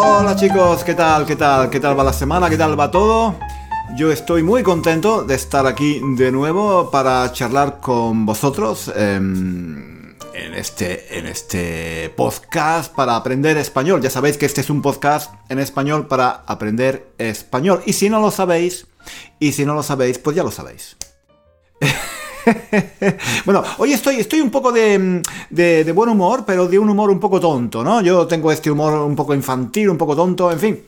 Hola chicos, ¿qué tal? ¿Qué tal? ¿Qué tal va la semana? ¿Qué tal va todo? Yo estoy muy contento de estar aquí de nuevo para charlar con vosotros em, en, este, en este podcast para aprender español. Ya sabéis que este es un podcast en español para aprender español. Y si no lo sabéis, y si no lo sabéis, pues ya lo sabéis. bueno, hoy estoy, estoy un poco de, de, buen humor, pero de un humor un poco tonto, ¿no? Yo tengo este humor un poco infantil, un poco tonto, en fin.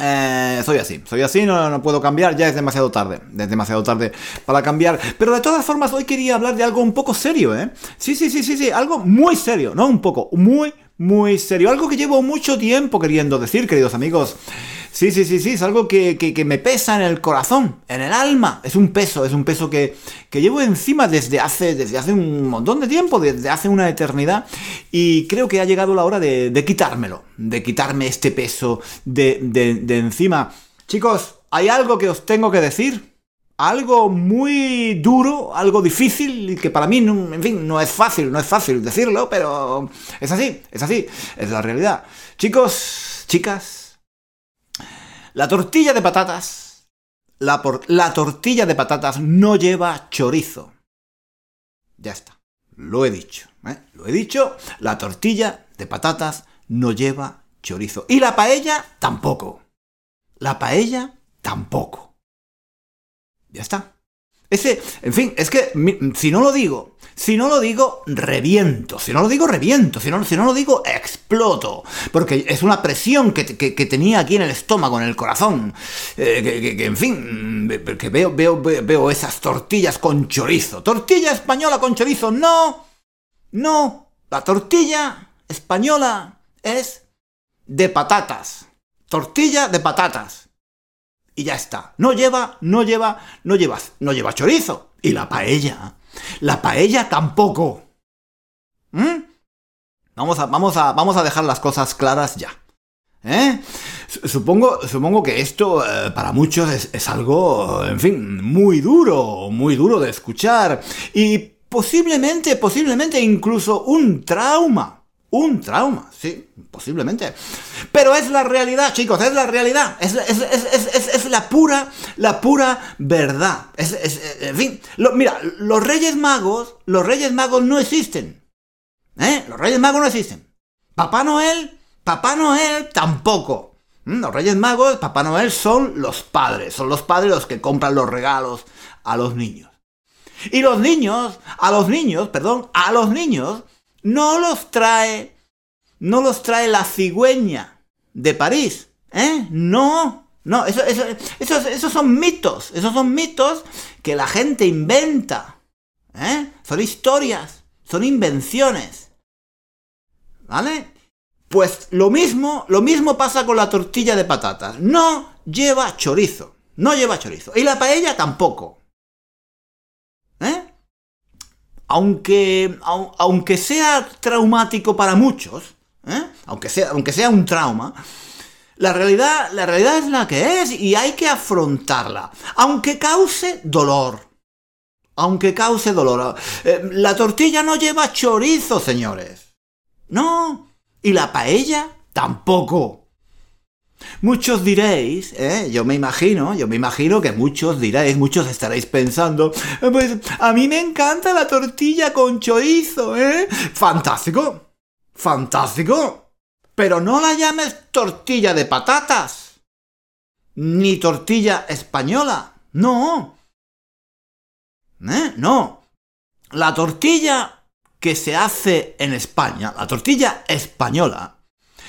Eh, soy así, soy así, no, no, puedo cambiar, ya es demasiado tarde, es demasiado tarde para cambiar. Pero de todas formas, hoy quería hablar de algo un poco serio, ¿eh? Sí, sí, sí, sí, sí, algo muy serio, no un poco, muy, muy serio. Algo que llevo mucho tiempo queriendo decir, queridos amigos. Sí, sí, sí, sí, es algo que, me pesa en el corazón, en el alma. Es un peso, es un peso que, llevo encima desde hace, desde hace un montón de tiempo, desde hace una eternidad. Y creo que ha llegado la hora de, quitármelo, de quitarme este peso de, de encima. Chicos, hay algo que os tengo que decir algo muy duro, algo difícil, y que para mí, en fin, no es fácil, no es fácil decirlo, pero es así, es así, es la realidad. Chicos, chicas, la tortilla de patatas, la, la tortilla de patatas no lleva chorizo. Ya está, lo he dicho, ¿eh? lo he dicho, la tortilla de patatas no lleva chorizo. Y la paella tampoco. La paella tampoco. Ya está. Ese, en fin, es que si no lo digo, si no lo digo, reviento. Si no lo digo, reviento. Si no, si no lo digo, exploto. Porque es una presión que, tenía aquí en el estómago, en el corazón. Eh, que, en fin, que veo, veo, veo esas tortillas con chorizo. Tortilla española con chorizo. No, no. La tortilla española es de patatas. Tortilla de patatas y ya está. No lleva, no lleva, no lleva, no lleva chorizo. Y la paella. La paella tampoco. ¿Mm? Vamos a, vamos a, vamos a dejar las cosas claras ya. ¿Eh? Supongo, supongo que esto eh, para muchos es, es algo, en fin, muy duro, muy duro de escuchar. Y posiblemente, posiblemente incluso un trauma un trauma, sí, posiblemente. Pero es la realidad, chicos, es la realidad. Es, la pura, la pura verdad. en fin, mira, los Reyes Magos, los Reyes Magos no existen. ¿Eh? Los Reyes Magos no existen. Papá Noel, Papá Noel tampoco. ¿Mm? Los Reyes Magos, Papá Noel son los padres, son los padres los que compran los regalos a los niños. Y los niños, a los niños, perdón, a los niños no los trae, no los trae la cigüeña de París, ¿eh? No, no, eso, eso, esos son mitos, esos son mitos que la gente inventa, ¿eh? Son historias, son invenciones, ¿vale? Pues lo mismo, lo mismo pasa con la tortilla de patatas. No lleva chorizo. No lleva chorizo. Y la paella tampoco aunque, aunque sea traumático para muchos, ¿eh? aunque, sea, aunque sea un trauma, la realidad, la realidad es la que es y hay que afrontarla, aunque cause dolor. Aunque cause dolor. Eh, la tortilla no lleva chorizo, señores. No. Y la paella tampoco. Muchos diréis, ¿eh? yo me imagino, yo me imagino que muchos diréis, muchos estaréis pensando, pues a mí me encanta la tortilla con chorizo, ¿eh? Fantástico, fantástico. Pero no la llames tortilla de patatas, ni tortilla española, no. ¿Eh? No. La tortilla que se hace en España, la tortilla española,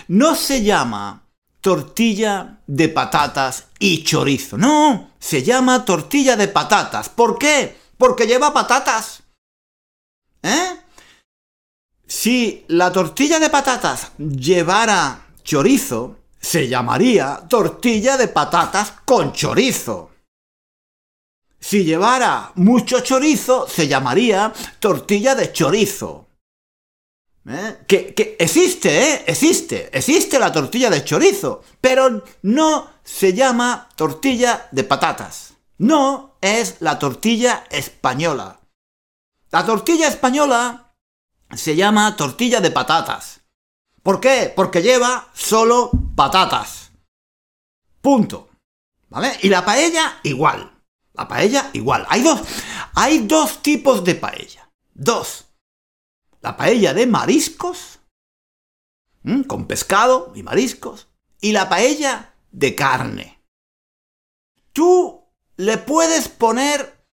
no se llama tortilla de patatas y chorizo. No, se llama tortilla de patatas. ¿Por qué? Porque lleva patatas. ¿Eh? Si la tortilla de patatas llevara chorizo, se llamaría tortilla de patatas con chorizo. Si llevara mucho chorizo, se llamaría tortilla de chorizo. ¿Eh? Que, existe, ¿eh? Existe, existe la tortilla de chorizo, pero no se llama tortilla de patatas. No es la tortilla española. La tortilla española se llama tortilla de patatas. ¿Por qué? Porque lleva solo patatas. Punto. ¿Vale? Y la paella igual. La paella igual. Hay dos, hay dos tipos de paella. Dos. La paella de mariscos, con pescado y mariscos, y la paella de carne. Tú le puedes poner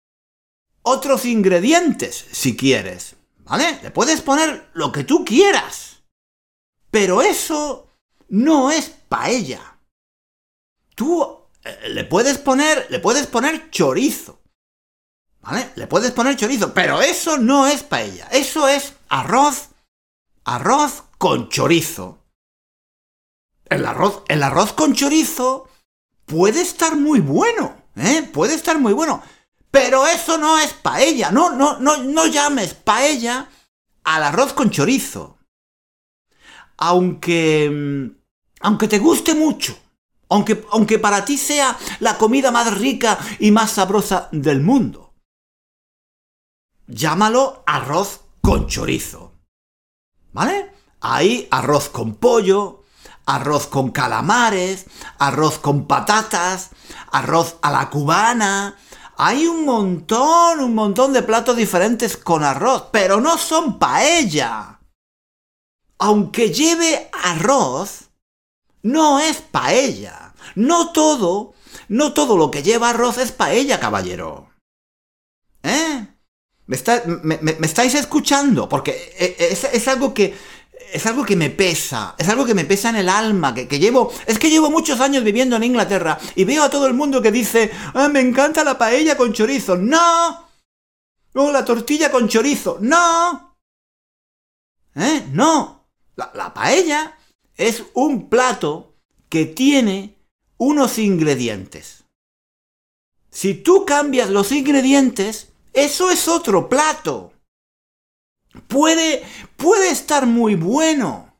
otros ingredientes si quieres, ¿vale? Le puedes poner lo que tú quieras. Pero eso no es paella. Tú eh, le puedes poner, le puedes poner chorizo. ¿Vale? Le puedes poner chorizo, pero eso no es paella. Eso es arroz, arroz con chorizo. El arroz, el arroz con chorizo puede estar muy bueno, ¿eh? Puede estar muy bueno. Pero eso no es paella. No, no, no, no llames paella al arroz con chorizo. Aunque, mm, aunque te guste mucho, aunque, aunque para ti sea la comida más rica y más sabrosa del mundo. Llámalo arroz con chorizo. ¿Vale? Hay arroz con pollo, arroz con calamares, arroz con patatas, arroz a la cubana. Hay un montón, un montón de platos diferentes con arroz, pero no son paella. Aunque lleve arroz, no es paella. No todo, no todo lo que lleva arroz es paella, caballero. ¿Eh? ¿Me, estáis escuchando? Porque eh, eh, es, algo que... Es algo que me pesa, es algo que me pesa en el alma, que, llevo... Es que llevo muchos años viviendo en Inglaterra y veo a todo el mundo que dice, ah, me encanta la paella con chorizo. ¡No! ¡No, la tortilla con chorizo! ¡No! ¿Eh? ¡No! la paella es un plato que tiene unos ingredientes. Si tú cambias los ingredientes, eso es otro plato. Puede, puede estar muy bueno.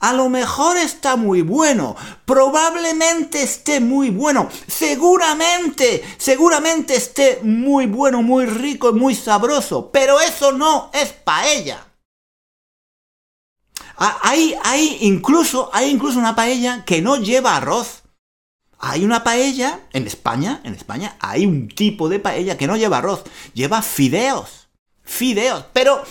A lo mejor está muy bueno. Probablemente esté muy bueno. Seguramente, seguramente esté muy bueno, muy rico y muy sabroso. Pero eso no es paella. Hay, hay, incluso, hay incluso una paella que no lleva arroz. Hay una paella en España, en España hay un tipo de paella que no lleva arroz, lleva fideos. Fideos, pero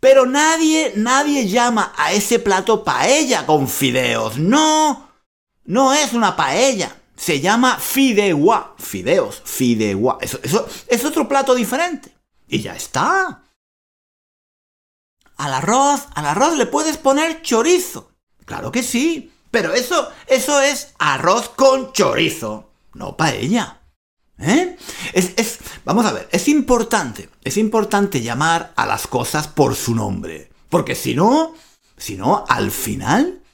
pero nadie nadie llama a ese plato paella con fideos. No. No es una paella. Se llama fideuá. Fideos, fideuá. Eso, eso es otro plato diferente. Y ya está. Al arroz, al arroz le puedes poner chorizo. Claro que sí, pero eso, eso es arroz con chorizo, no paella. ¿Eh? Es, es, vamos a ver, es importante, es importante llamar a las cosas por su nombre. Porque si no, si no, al final,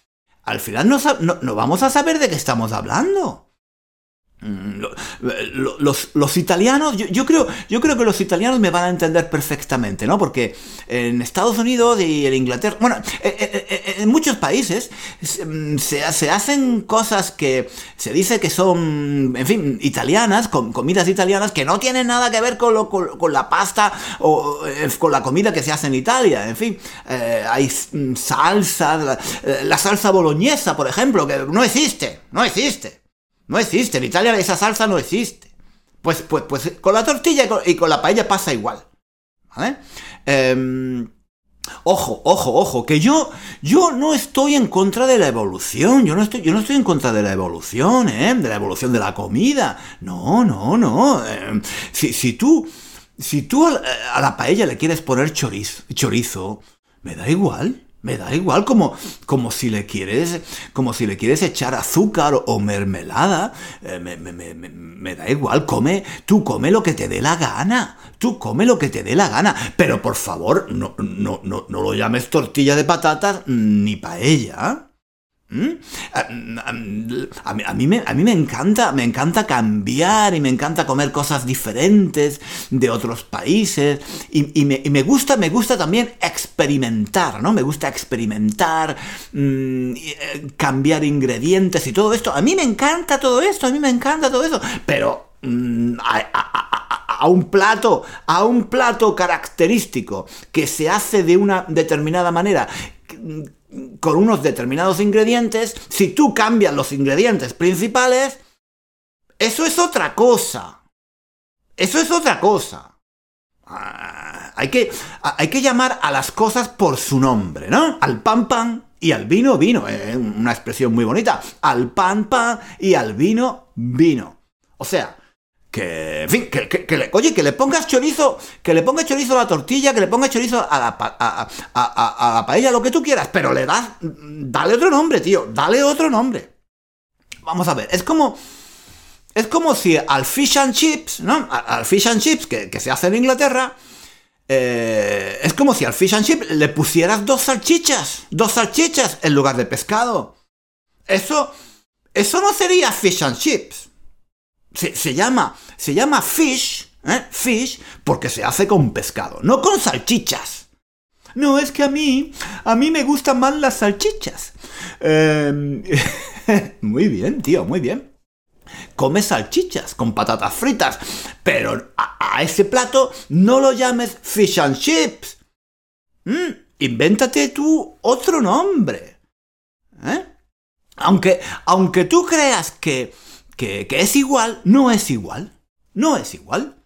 al final no, no vamos a saber de qué estamos hablando. Mm, los, los, italianos, yo, creo, yo creo que los italianos me van a entender perfectamente, ¿no? Porque en Estados Unidos y en Inglaterra, bueno, eh, eh, eh, en muchos países mm, se, se, hacen cosas que se dice que son, en fin, italianas, con, comidas italianas, que no tienen nada que ver con, lo, con, la pasta o con la comida que se hace en Italia, en fin, hay mm, salsa, la salsa boloñesa, por ejemplo, que no existe, no existe. No existe, en Italia esa salsa no existe. Pues, pues, pues con la tortilla y con, la paella pasa igual. Em, ojo, ojo, ojo, que yo, yo no estoy en contra de la evolución, yo no estoy, yo no estoy en contra de la evolución, ¿eh? De la evolución de la comida. No, no, no. Em, si, si tú si tú a la paella le quieres poner chorizo, chorizo me da igual. Me da igual como, como si le quieres como si le quieres echar azúcar o mermelada. Eh, me, me, me, me, da igual, come, tú come lo que te dé la gana. Tú come lo que te dé la gana. Pero por favor, no, no, no, no lo llames tortilla de patatas ni paella. ¿Mm? A, mí, me, a, mí, me, encanta, me encanta cambiar y me encanta comer cosas diferentes de otros países y, me, gusta, me gusta también experimentar, ¿no? Me gusta experimentar, mm, eh, cambiar ingredientes y todo esto. A mí me encanta todo esto, a mí me encanta todo eso, pero mm, a un plato, a un plato característico que se hace de una determinada manera con unos determinados ingredientes, si tú cambias los ingredientes principales, eso es otra cosa. Eso es otra cosa. Ah, hay, que, hay que llamar a las cosas por su nombre, ¿no? Al pan pan y al vino vino. Una expresión muy bonita. Al pan pan y al vino vino. O sea, que, en fin, que, le, oye, que le pongas chorizo, que le pongas chorizo a la tortilla, que le pongas chorizo a la, a, la paella, lo que tú quieras, pero le das, dale otro nombre, tío, dale otro nombre. Vamos a ver, es como, es como si al fish and chips, ¿no? Al fish and chips que, se hace en Inglaterra, eh, es como si al fish and chips le pusieras dos salchichas, dos salchichas en lugar de pescado. Eso, eso no sería fish and chips. Se, llama, se llama fish, ¿eh? Fish, porque se hace con pescado, no con salchichas. No, es que a mí, a mí me gustan más las salchichas. Em, muy bien, tío, muy bien. Come salchichas con patatas fritas, pero a, ese plato no lo llames fish and chips. Mm, invéntate tú otro nombre. ¿Eh? Aunque, aunque tú creas que que, es igual, no es igual. No es igual.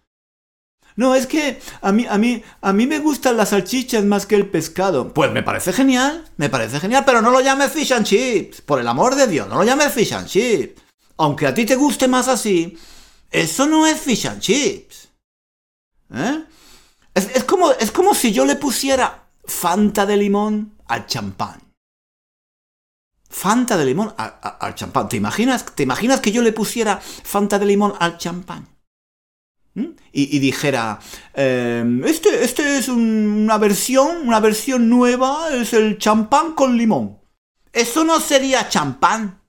No, es que a mí, a mí, a mí me gustan las salchichas más que el pescado. Pues me parece genial, me parece genial, pero no lo llames fish and chips. Por el amor de Dios, no lo llames fish and chips. Aunque a ti te guste más así, eso no es fish and chips. ¿Eh? Es, como, es como si yo le pusiera Fanta de limón al champán. Fanta de limón al champán. ¿Te imaginas, ¿Te imaginas que yo le pusiera Fanta de limón al champán? ¿Mm? Y, dijera, em, este, este es una versión, una versión nueva, es el champán con limón. Eso no sería champán.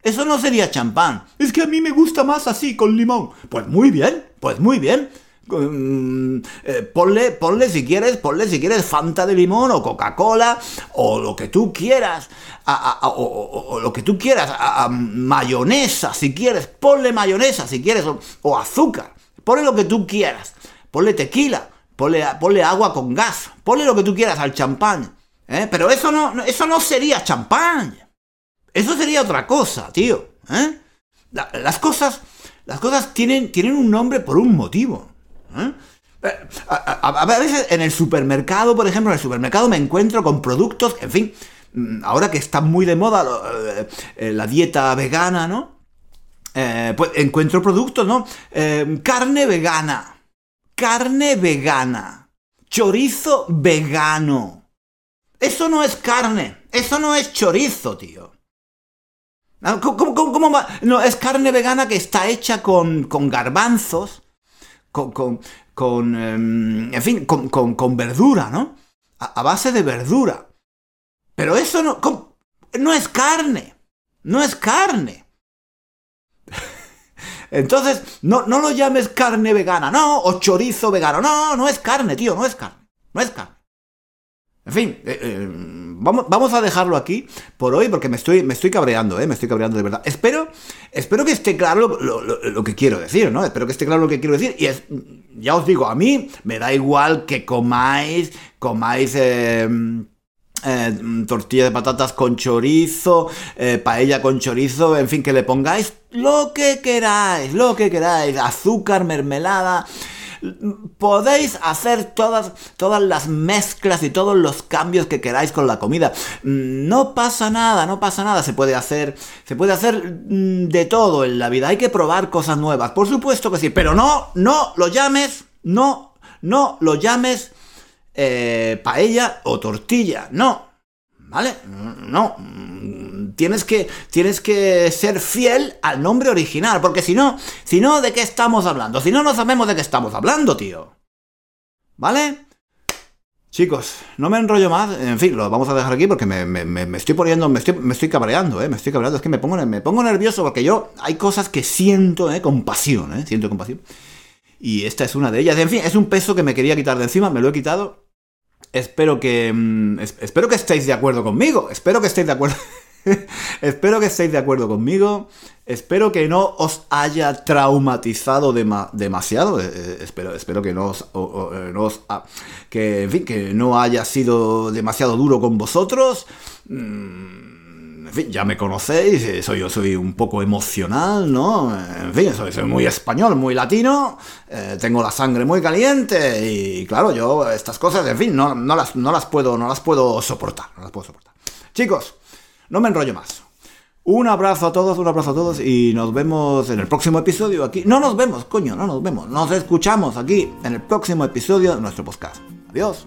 Eso no sería champán. Es que a mí me gusta más así, con limón. Pues muy bien, pues muy bien. Mm, eh, ponle, ponle si quieres, ponle si quieres Fanta de limón o Coca-Cola o lo que tú quieras, o, lo que tú quieras, mayonesa si quieres, ponle mayonesa si quieres, o, azúcar, ponle lo que tú quieras, ponle tequila, ponle, agua con gas, ponle lo que tú quieras al champán, ¿eh? pero eso no, eso no sería champán, eso sería otra cosa, tío. ¿eh? las cosas, las cosas tienen, tienen un nombre por un motivo. ¿Eh? A, veces en el supermercado, por ejemplo, en el supermercado me encuentro con productos, en fin, mm, ahora que está muy de moda eh, eh, la dieta vegana, ¿no? pues encuentro productos, ¿no? carne vegana, carne vegana, chorizo vegano. Eso no es carne, eso no es chorizo, tío. Ah, ¿Cómo, cómo, va? No, es carne vegana que está hecha con, con garbanzos, con, con, em, en fin, con, con, verdura, ¿no? A, base de verdura. Pero eso no, no es carne, no es carne. Entonces, no, no lo llames carne vegana, no, o chorizo vegano, no, no es carne, tío, no es carne, no es carne. En fin, eh, eh, vamos, vamos, a dejarlo aquí por hoy porque me estoy, me estoy cabreando, ¿eh? Me estoy cabreando de verdad. Espero, espero que esté claro lo, que quiero decir, ¿no? Espero que esté claro lo que quiero decir. Y es, ya os digo, a mí me da igual que comáis, comáis... Em, eh, tortilla de patatas con chorizo, paella con chorizo, en fin, que le pongáis lo que queráis, lo que queráis, azúcar, mermelada, Podéis hacer todas, todas las mezclas y todos los cambios que queráis con la comida. Mm, no pasa nada, no pasa nada. Se puede hacer, se puede hacer mm, de todo en la vida. Hay que probar cosas nuevas. Por supuesto que sí, pero no, no lo llames No, no lo llames eh, paella o tortilla, no. ¿Vale? No. Tienes que, tienes que ser fiel al nombre original, porque si no, si no, ¿de qué estamos hablando? Si no, no sabemos de qué estamos hablando, tío. ¿Vale? Chicos, no me enrollo más. En fin, lo vamos a dejar aquí porque me, estoy poniendo, me estoy, me estoy cabreando, ¿eh? Me estoy cabreando. Es que me pongo, me pongo nervioso porque yo hay cosas que siento, ¿eh? Con pasión, ¿eh? Siento compasión. Y esta es una de ellas. En fin, es un peso que me quería quitar de encima, me lo he quitado. Espero que. Mm, espero que estéis de acuerdo conmigo. Espero que estéis de acuerdo. espero que estéis de acuerdo conmigo. Espero que no os haya traumatizado demasiado. Eh, eh, espero, espero que no os, eh, que, que no haya sido demasiado duro con vosotros. Mm, en fin, ya me conocéis, eh, soy, yo soy un poco emocional, ¿no? En fin, soy, muy español, muy latino, eh, tengo la sangre muy caliente y claro, yo estas cosas, en fin, no, no, las, no, las puedo, no las puedo soportar, no las puedo soportar. Chicos, no me enrollo más. Un abrazo a todos, un abrazo a todos y nos vemos en el próximo episodio aquí. No nos vemos, coño, no nos vemos. Nos escuchamos aquí en el próximo episodio de nuestro podcast. Adiós.